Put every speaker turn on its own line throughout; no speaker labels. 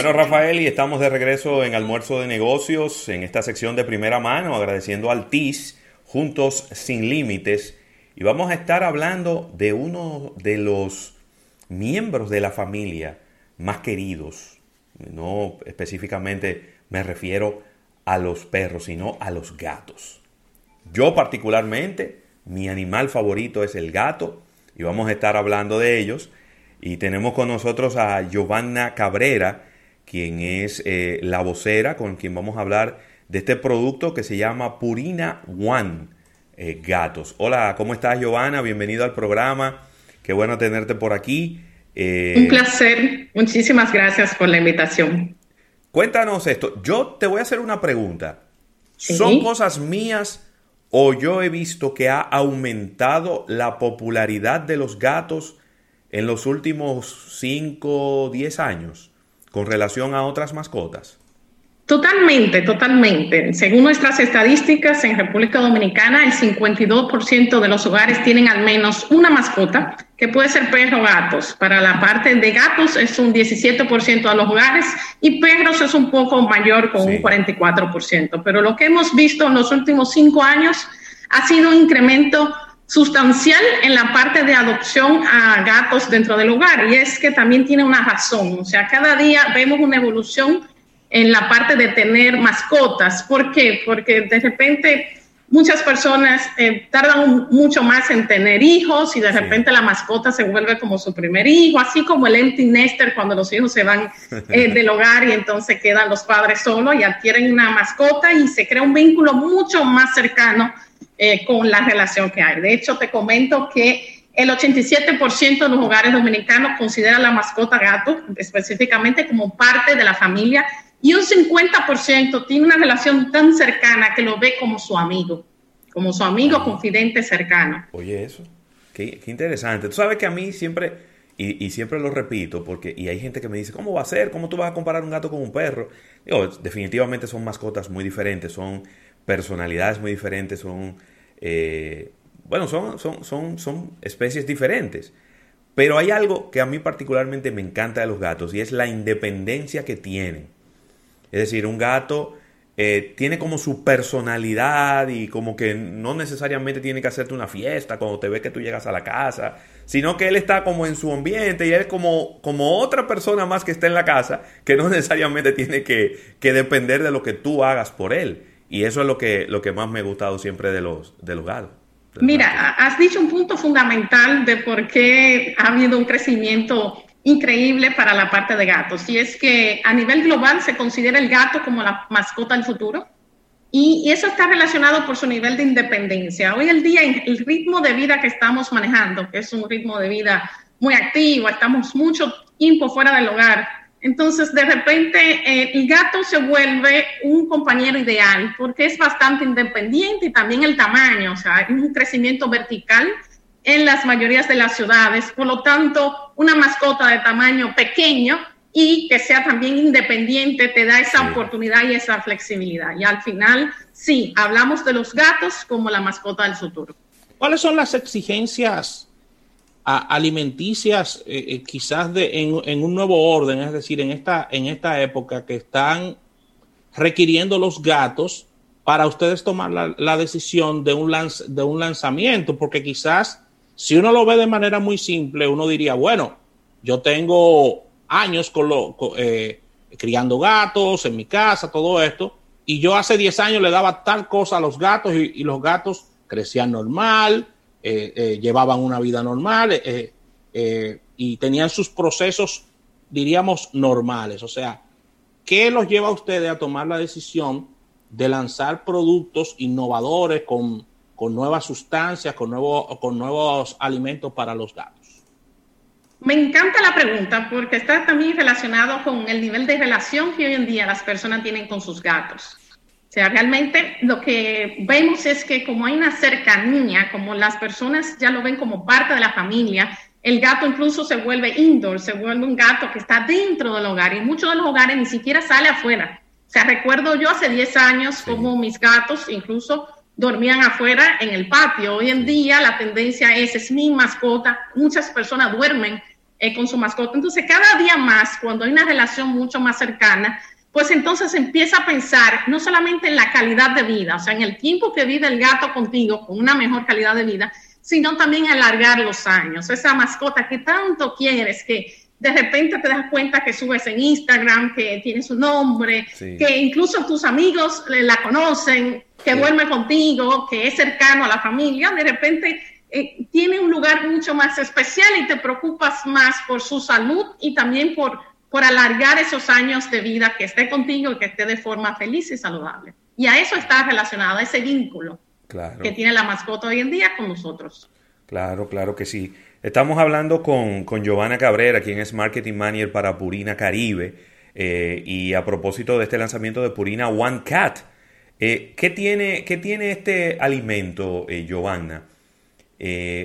Bueno, Rafael, y estamos de regreso en Almuerzo de Negocios, en esta sección de primera mano, agradeciendo al TIS, Juntos Sin Límites, y vamos a estar hablando de uno de los miembros de la familia más queridos. No específicamente me refiero a los perros, sino a los gatos. Yo particularmente, mi animal favorito es el gato, y vamos a estar hablando de ellos. Y tenemos con nosotros a Giovanna Cabrera, quien es eh, la vocera con quien vamos a hablar de este producto que se llama Purina One eh, Gatos. Hola, ¿cómo estás Giovanna? Bienvenido al programa. Qué bueno tenerte por aquí.
Eh, Un placer. Muchísimas gracias por la invitación.
Cuéntanos esto. Yo te voy a hacer una pregunta. ¿Son cosas mías o yo he visto que ha aumentado la popularidad de los gatos en los últimos 5 o 10 años con relación a otras mascotas?
Totalmente, totalmente. Según nuestras estadísticas, en República Dominicana el 52% de los hogares tienen al menos una mascota, que puede ser perro o gatos. Para la parte de gatos es un 17% de los hogares y perros es un poco mayor con un 44%. Pero lo que hemos visto en los últimos cinco años ha sido un incremento sustancial en la parte de adopción a gatos dentro del hogar y es que también tiene una razón, o sea, cada día vemos una evolución en la parte de tener mascotas. ¿Por qué? Porque de repente muchas personas eh, tardan mucho más en tener hijos y de repente la mascota se vuelve como su primer hijo, así como el empty nester cuando los hijos se van eh, del hogar y entonces quedan los padres solos y adquieren una mascota y se crea un vínculo mucho más cercano eh, con la relación que hay. De hecho, te comento que el 87% de los hogares dominicanos consideran la mascota gato específicamente como parte de la familia y un 50% tiene una relación tan cercana que lo ve como su amigo, como su amigo confidente cercano.
Oye, eso, qué, interesante. Tú sabes que a mí siempre, y, y, siempre lo repito, porque y hay gente que me dice, ¿cómo va a ser? ¿Cómo tú vas a comparar un gato con un perro? Digo, definitivamente son mascotas muy diferentes, son personalidades muy diferentes, son, eh, bueno, son, son, son, especies diferentes. Pero hay algo que a mí particularmente me encanta de los gatos y es la independencia que tienen. Es decir, un gato eh, tiene como su personalidad y como que no necesariamente tiene que hacerte una fiesta cuando te ve que tú llegas a la casa, sino que él está como en su ambiente y él es como, como otra persona más que está en la casa que no necesariamente tiene que, que depender de lo que tú hagas por él. Y eso es lo que, lo que más me ha gustado siempre de los, de los gatos.
Mira, has dicho un punto fundamental de por qué ha habido un crecimiento increíble para la parte de gatos. Y es que a nivel global se considera el gato como la mascota del futuro. Y, eso está relacionado por su nivel de independencia. Hoy en día, el ritmo de vida que estamos manejando, que es un ritmo de vida muy activo, estamos mucho tiempo fuera del hogar, entonces, de repente, eh, el gato se vuelve un compañero ideal porque es bastante independiente y también el tamaño, o sea, hay un crecimiento vertical en las mayorías de las ciudades. Por lo tanto, una mascota de tamaño pequeño y que sea también independiente te da esa oportunidad y esa flexibilidad. Y al final, sí, hablamos de los gatos como la mascota del futuro.
¿Cuáles son las exigencias alimenticias eh, eh, quizás de, en, un nuevo orden, es decir, en esta, en esta época que están requiriendo los gatos para ustedes tomar la, decisión de un, de un lanzamiento, porque quizás si uno lo ve de manera muy simple, uno diría, bueno, yo tengo años con lo, eh, criando gatos en mi casa, todo esto, y yo hace 10 años le daba tal cosa a los gatos y los gatos crecían normal, llevaban una vida normal eh, y tenían sus procesos, diríamos, normales. O sea, ¿qué los lleva a ustedes a tomar la decisión de lanzar productos innovadores con, nuevas sustancias, con, con nuevos alimentos para los gatos?
Me encanta la pregunta porque está también relacionado con el nivel de relación que hoy en día las personas tienen con sus gatos. O sea, realmente lo que vemos es que como hay una cercanía, como las personas ya lo ven como parte de la familia, el gato incluso se vuelve indoor, se vuelve un gato que está dentro del hogar y muchos de los hogares ni siquiera sale afuera. O sea, recuerdo yo hace 10 años como mis gatos incluso dormían afuera en el patio. Hoy en día la tendencia es, es mi mascota, muchas personas duermen eh, con su mascota. Entonces, cada día más, cuando hay una relación mucho más cercana, pues entonces empieza a pensar no solamente en la calidad de vida, o sea, en el tiempo que vive el gato contigo con una mejor calidad de vida, sino también alargar los años. Esa mascota que tanto quieres, que de repente te das cuenta que subes en Instagram, que tiene su nombre, que incluso tus amigos la conocen, que duerme contigo, que es cercano a la familia, de repente eh, tiene un lugar mucho más especial y te preocupas más por su salud y también por, por alargar esos años de vida, que esté contigo y que esté de forma feliz y saludable. Y a eso está relacionado, ese vínculo que tiene la mascota hoy en día con nosotros.
Claro, claro que sí. Estamos hablando con, con Giovanna Cabrera, quien es Marketing Manager para Purina Caribe. Eh, y a propósito de este lanzamiento de Purina One Cat, eh, ¿qué, tiene, ¿qué, tiene, este alimento, eh, Giovanna?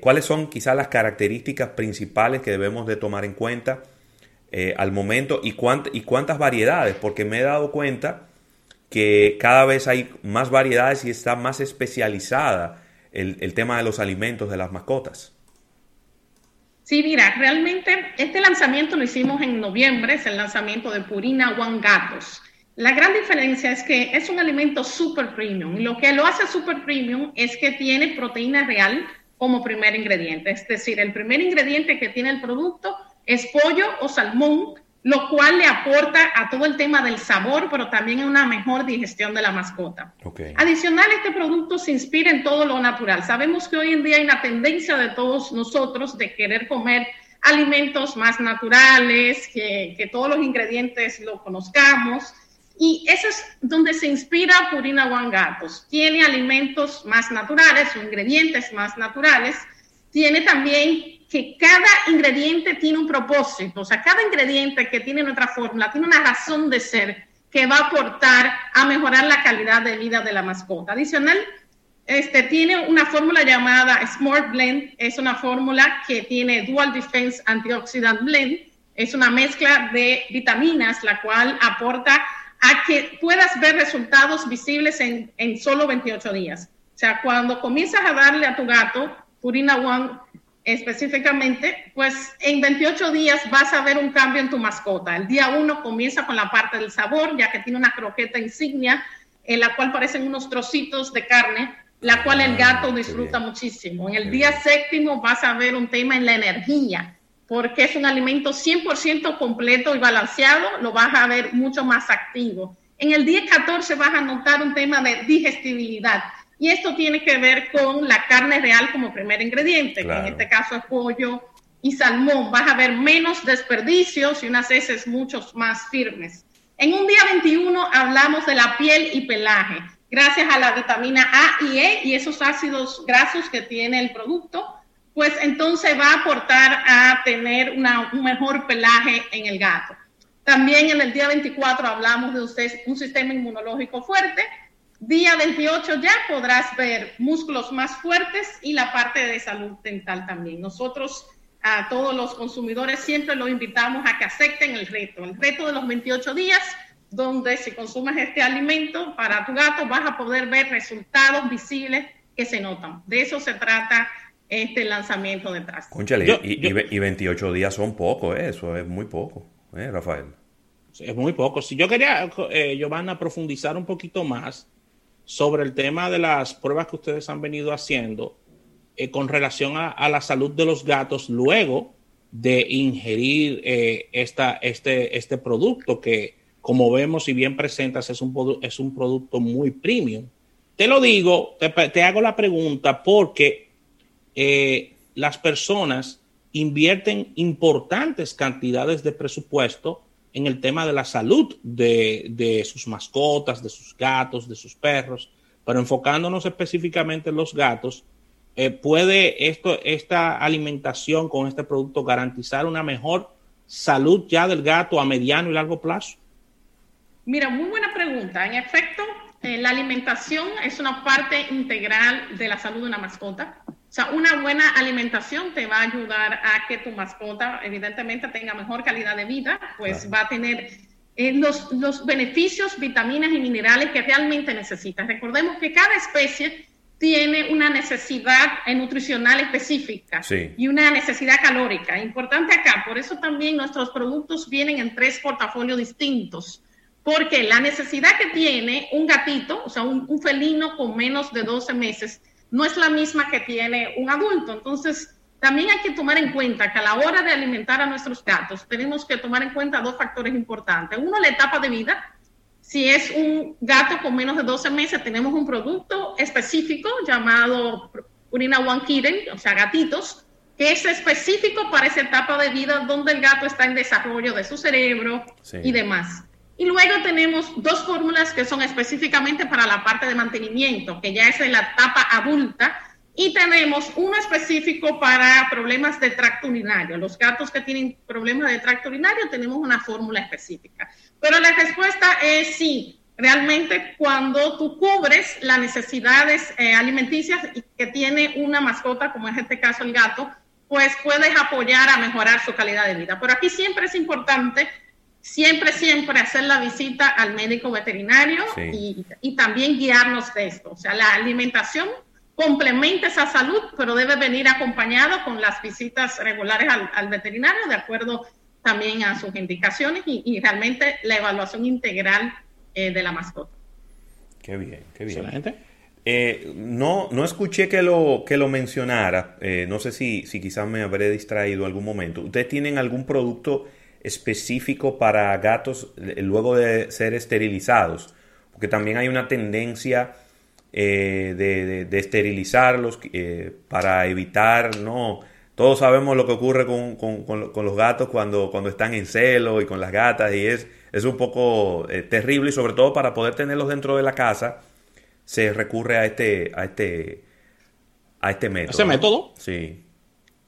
¿Cuáles son quizás las características principales que debemos de tomar en cuenta al momento y, y cuántas variedades? Porque me he dado cuenta que cada vez hay más variedades y está más especializada el, el tema de los alimentos de las mascotas.
Sí, mira, realmente este lanzamiento lo hicimos en noviembre, es el lanzamiento de Purina One Gatos. La gran diferencia es que es un alimento super premium. Lo que lo hace super premium es que tiene proteína real como primer ingrediente. Es decir, el primer ingrediente que tiene el producto es pollo o salmón lo cual le aporta a todo el tema del sabor, pero también a una mejor digestión de la mascota. Adicional, este producto se inspira en todo lo natural. Sabemos que hoy en día hay una tendencia de todos nosotros de querer comer alimentos más naturales, que, que todos los ingredientes lo conozcamos. Y eso es donde se inspira Purina One Gatos. Tiene alimentos más naturales o ingredientes más naturales. Tiene también que cada ingrediente tiene un propósito, o sea, cada ingrediente que tiene nuestra fórmula tiene una razón de ser que va a aportar a mejorar la calidad de vida de la mascota. Adicional, este, tiene una fórmula llamada Smart Blend, es una fórmula que tiene Dual Defense Antioxidant Blend, es una mezcla de vitaminas, la cual aporta a que puedas ver resultados visibles en, en solo 28 días. O sea, cuando comienzas a darle a tu gato Purina One específicamente, pues en 28 días vas a ver un cambio en tu mascota. El día uno comienza con la parte del sabor, ya que tiene una croqueta insignia en la cual parecen unos trocitos de carne, la cual el ah, gato disfruta muchísimo. En el día séptimo vas a ver un tema en la energía, porque es un alimento 100% completo y balanceado, lo vas a ver mucho más activo. En el día 14 vas a notar un tema de digestibilidad y esto tiene que ver con la carne real como primer ingrediente, que en este caso es pollo y salmón. Vas a ver menos desperdicios y unas heces mucho más firmes. En un día 21 hablamos de la piel y pelaje, gracias a la vitamina A y E y esos ácidos grasos que tiene el producto, pues entonces va a aportar a tener un mejor pelaje en el gato. También en el día 24 hablamos de un sistema inmunológico fuerte, Día 28 ya podrás ver músculos más fuertes y la parte de salud dental también. Nosotros a todos los consumidores siempre los invitamos a que acepten el reto, el reto de los 28 días, donde si consumes este alimento para tu gato vas a poder ver resultados visibles que se notan. De eso se trata este lanzamiento detrás.
Conchale, y, y, 28 días son poco, ¿eh? eso es muy poco, ¿eh, Rafael?
Es muy poco. Si yo quería, eh, Giovanna, profundizar un poquito más sobre el tema de las pruebas que ustedes han venido haciendo eh, con relación a, la salud de los gatos luego de ingerir eh, esta, este, este producto que, como vemos y bien presentas, es un, es un producto muy premium. Te lo digo, te, hago la pregunta porque eh, las personas invierten importantes cantidades de presupuesto en el tema de la salud de, sus mascotas, de sus gatos, de sus perros, pero enfocándonos específicamente en los gatos, eh, ¿puede esto, esta alimentación con este producto garantizar una mejor salud ya del gato a mediano y largo plazo?
Mira, muy buena pregunta. En efecto, eh, la alimentación es una parte integral de la salud de una mascota. O sea, una buena alimentación te va a ayudar a que tu mascota, evidentemente, tenga mejor calidad de vida, pues va a tener eh, los, los beneficios, vitaminas y minerales que realmente necesita. Recordemos que cada especie tiene una necesidad nutricional específica y una necesidad calórica. Importante acá, por eso también nuestros productos vienen en tres portafolios distintos, porque la necesidad que tiene un gatito, o sea, un, un felino con menos de 12 meses, no es la misma que tiene un adulto. Entonces, también hay que tomar en cuenta que a la hora de alimentar a nuestros gatos, tenemos que tomar en cuenta dos factores importantes. Uno, la etapa de vida, si es un gato con menos de 12 meses, tenemos un producto específico llamado Urina One Kitten, o sea, gatitos, que es específico para esa etapa de vida donde el gato está en desarrollo de su cerebro y demás. Y luego tenemos dos fórmulas que son específicamente para la parte de mantenimiento, que ya es en la etapa adulta, y tenemos uno específico para problemas de tracto urinario. Los gatos que tienen problemas de tracto urinario tenemos una fórmula específica. Pero la respuesta es sí. Realmente cuando tú cubres las necesidades eh, alimenticias que tiene una mascota, como en este caso el gato, pues puedes apoyar a mejorar su calidad de vida. Pero aquí siempre es importante, siempre, siempre hacer la visita al médico veterinario y, también guiarnos de esto. O sea, la alimentación complementa esa salud, pero debe venir acompañado con las visitas regulares al, al veterinario de acuerdo también a sus indicaciones y, realmente la evaluación integral eh, de la mascota.
Qué bien, qué bien. Eh, no, no escuché que lo, que lo mencionara, eh, no sé si, si quizás me habré distraído algún momento. ¿Ustedes tienen algún producto específico para gatos luego de ser esterilizados? Porque también hay una tendencia de, de, esterilizarlos para evitar no todos sabemos lo que ocurre con, los gatos cuando, cuando están en celo y con las gatas y es, es un poco eh, terrible y sobre todo para poder tenerlos dentro de la casa se recurre a este, a este, a este método.
¿Ese método?
Sí.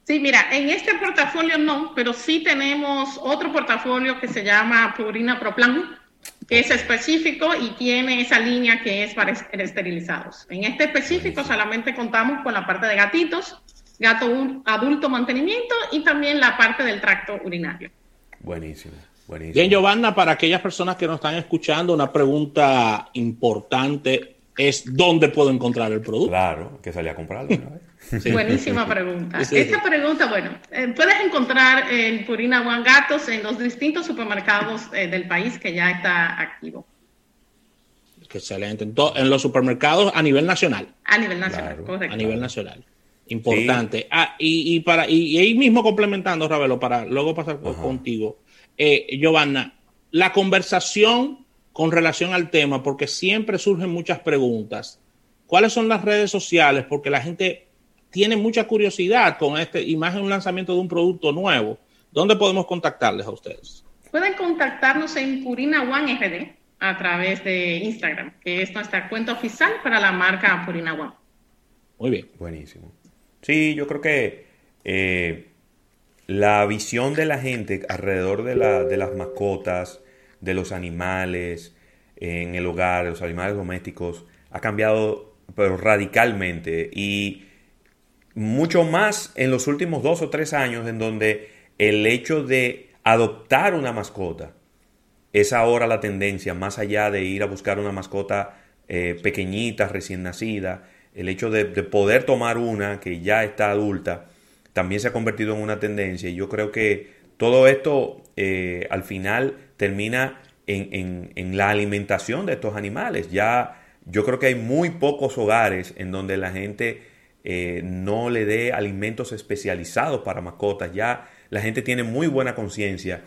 Sí, mira, en este portafolio no, pero sí tenemos otro portafolio que se llama Purina Proplan, que es específico y tiene esa línea que es para esterilizados. En este específico solamente contamos con la parte de gatitos, gato adulto mantenimiento y también la parte del tracto urinario.
Buenísimo, buenísimo.
Bien, Giovanna, para aquellas personas que nos están escuchando, una pregunta importante es ¿dónde puedo encontrar el producto?
Claro, que salía a comprarlo.
Buenísima pregunta. Esta pregunta, bueno, eh, puedes encontrar el Purina One Gatos en los distintos supermercados eh, del país que ya está activo.
Excelente. En, los supermercados a nivel nacional.
A nivel nacional, correcto.
A nivel nacional. Importante. Ah, y, para, y, ahí mismo complementando, Ravelo, para luego pasar contigo. Eh, Giovanna, la conversación con relación al tema, porque siempre surgen muchas preguntas. ¿Cuáles son las redes sociales? Porque la gente tiene mucha curiosidad con este, imagen un lanzamiento de un producto nuevo. ¿Dónde podemos contactarles a ustedes?
Pueden contactarnos en Purina One RD a través de Instagram, que es nuestra cuenta oficial para la marca Purina One.
Muy bien.
Buenísimo. Sí, yo creo que eh, la visión de la gente alrededor de, la, de las mascotas, de los animales en el hogar, los animales domésticos, ha cambiado pero radicalmente y mucho más en los últimos dos o tres años en donde el hecho de adoptar una mascota es ahora la tendencia, más allá de ir a buscar una mascota eh, pequeñita, recién nacida, el hecho de, poder tomar una que ya está adulta también se ha convertido en una tendencia. Y yo creo que todo esto eh, al final termina en, la alimentación de estos animales. Ya yo creo que hay muy pocos hogares en donde la gente eh, no le dé alimentos especializados para mascotas. Ya la gente tiene muy buena conciencia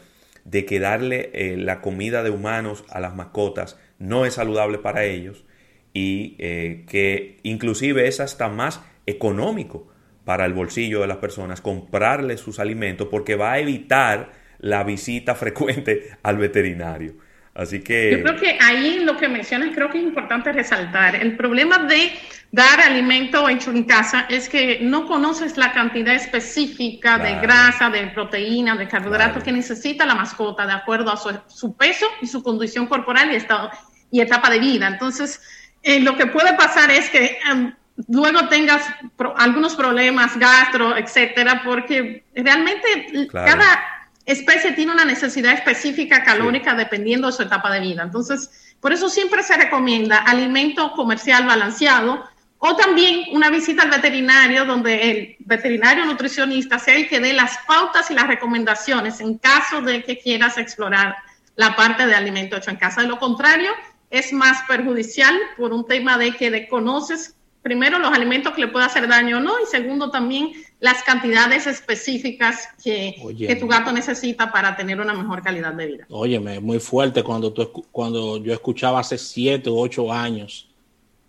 de que darle eh, la comida de humanos a las mascotas no es saludable para ellos y eh, que inclusive es hasta más económico para el bolsillo de las personas comprarle sus alimentos porque va a evitar la visita frecuente al veterinario. Así que...
Yo creo que ahí lo que mencionas creo que es importante resaltar. El problema de dar alimento hecho en casa es que no conoces la cantidad específica de grasa, de proteína, de carbohidratos que necesita la mascota de acuerdo a su, su, peso y su condición corporal y, estado, y etapa de vida. Entonces, eh, lo que puede pasar es que em, luego tengas algunos problemas gastro, etcétera, porque realmente cada especie tiene una necesidad específica calórica dependiendo de su etapa de vida. Entonces, por eso siempre se recomienda alimento comercial balanceado, O también una visita al veterinario donde el veterinario nutricionista sea el que dé las pautas y las recomendaciones en caso de que quieras explorar la parte de alimento hecho en casa. De lo contrario, es más perjudicial por un tema de que desconoces primero los alimentos que le puede hacer daño o no y segundo también las cantidades específicas que, que, tu gato necesita para tener una mejor calidad de vida.
Óyeme, muy fuerte cuando, tú, cuando yo escuchaba hace siete u ocho años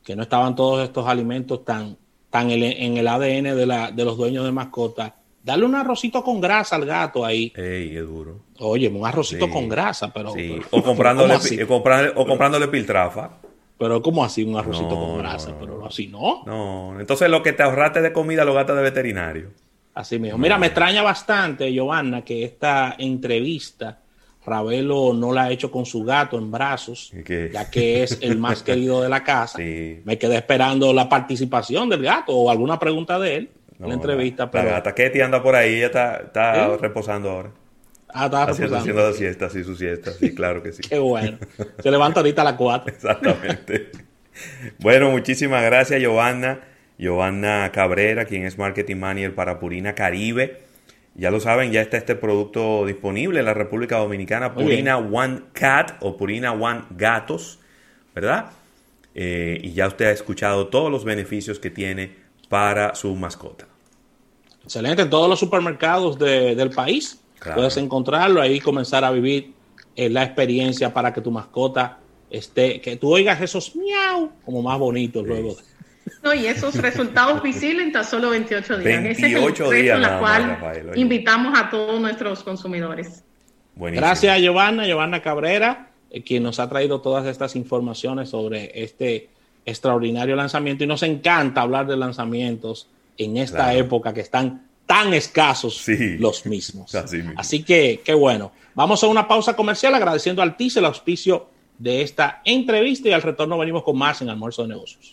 que no estaban todos estos alimentos tan, tan en el ADN de, la, de los dueños de mascotas. Dale un arrocito con grasa al gato ahí.
Ey, es duro.
Oye, un arrocito con grasa, pero...
o, comprándole, o, comprándole piltrafa.
Pero ¿cómo así un arrocito con grasa? pero así no.
No, entonces lo que te ahorraste de comida lo gastas de veterinario.
Así mismo. Mira, me extraña bastante, Giovanna, que esta entrevista Ravelo no la ha hecho con su gato en brazos, ya que es el más querido de la casa. Me quedé esperando la participación del gato o alguna pregunta de él en la entrevista.
pero... La gata Ketty anda por ahí, ella está, está reposando ahora.
Ah, está
haciendo, haciendo la siesta, sí, su siesta, sí, claro que sí.
Qué bueno. Se levanta ahorita a las 4.
Exactamente. bueno, muchísimas gracias, Giovanna. Giovanna Cabrera, quien es Marketing Manager para Purina Caribe. Ya lo saben, ya está este producto disponible en la República Dominicana, Purina One Cat o Purina One Gatos, ¿verdad? Eh, y ya usted ha escuchado todos los beneficios que tiene para su mascota.
Excelente, en todos los supermercados del país Puedes encontrarlo ahí y comenzar a vivir eh, la experiencia para que tu mascota esté, que tú oigas esos miau como más bonitos luego.
No, y esos resultados visibles en tan solo 28 días.
28 Ese es días.
la cual invitamos a todos nuestros consumidores.
Gracias, Giovanna, Giovanna Cabrera, eh, quien nos ha traído todas estas informaciones sobre este extraordinario lanzamiento. Y nos encanta hablar de lanzamientos en esta época que están tan escasos los mismos. Así, que, qué bueno. Vamos a una pausa comercial agradeciendo al TIS el auspicio de esta entrevista y al retorno venimos con más en Almuerzo de Negocios.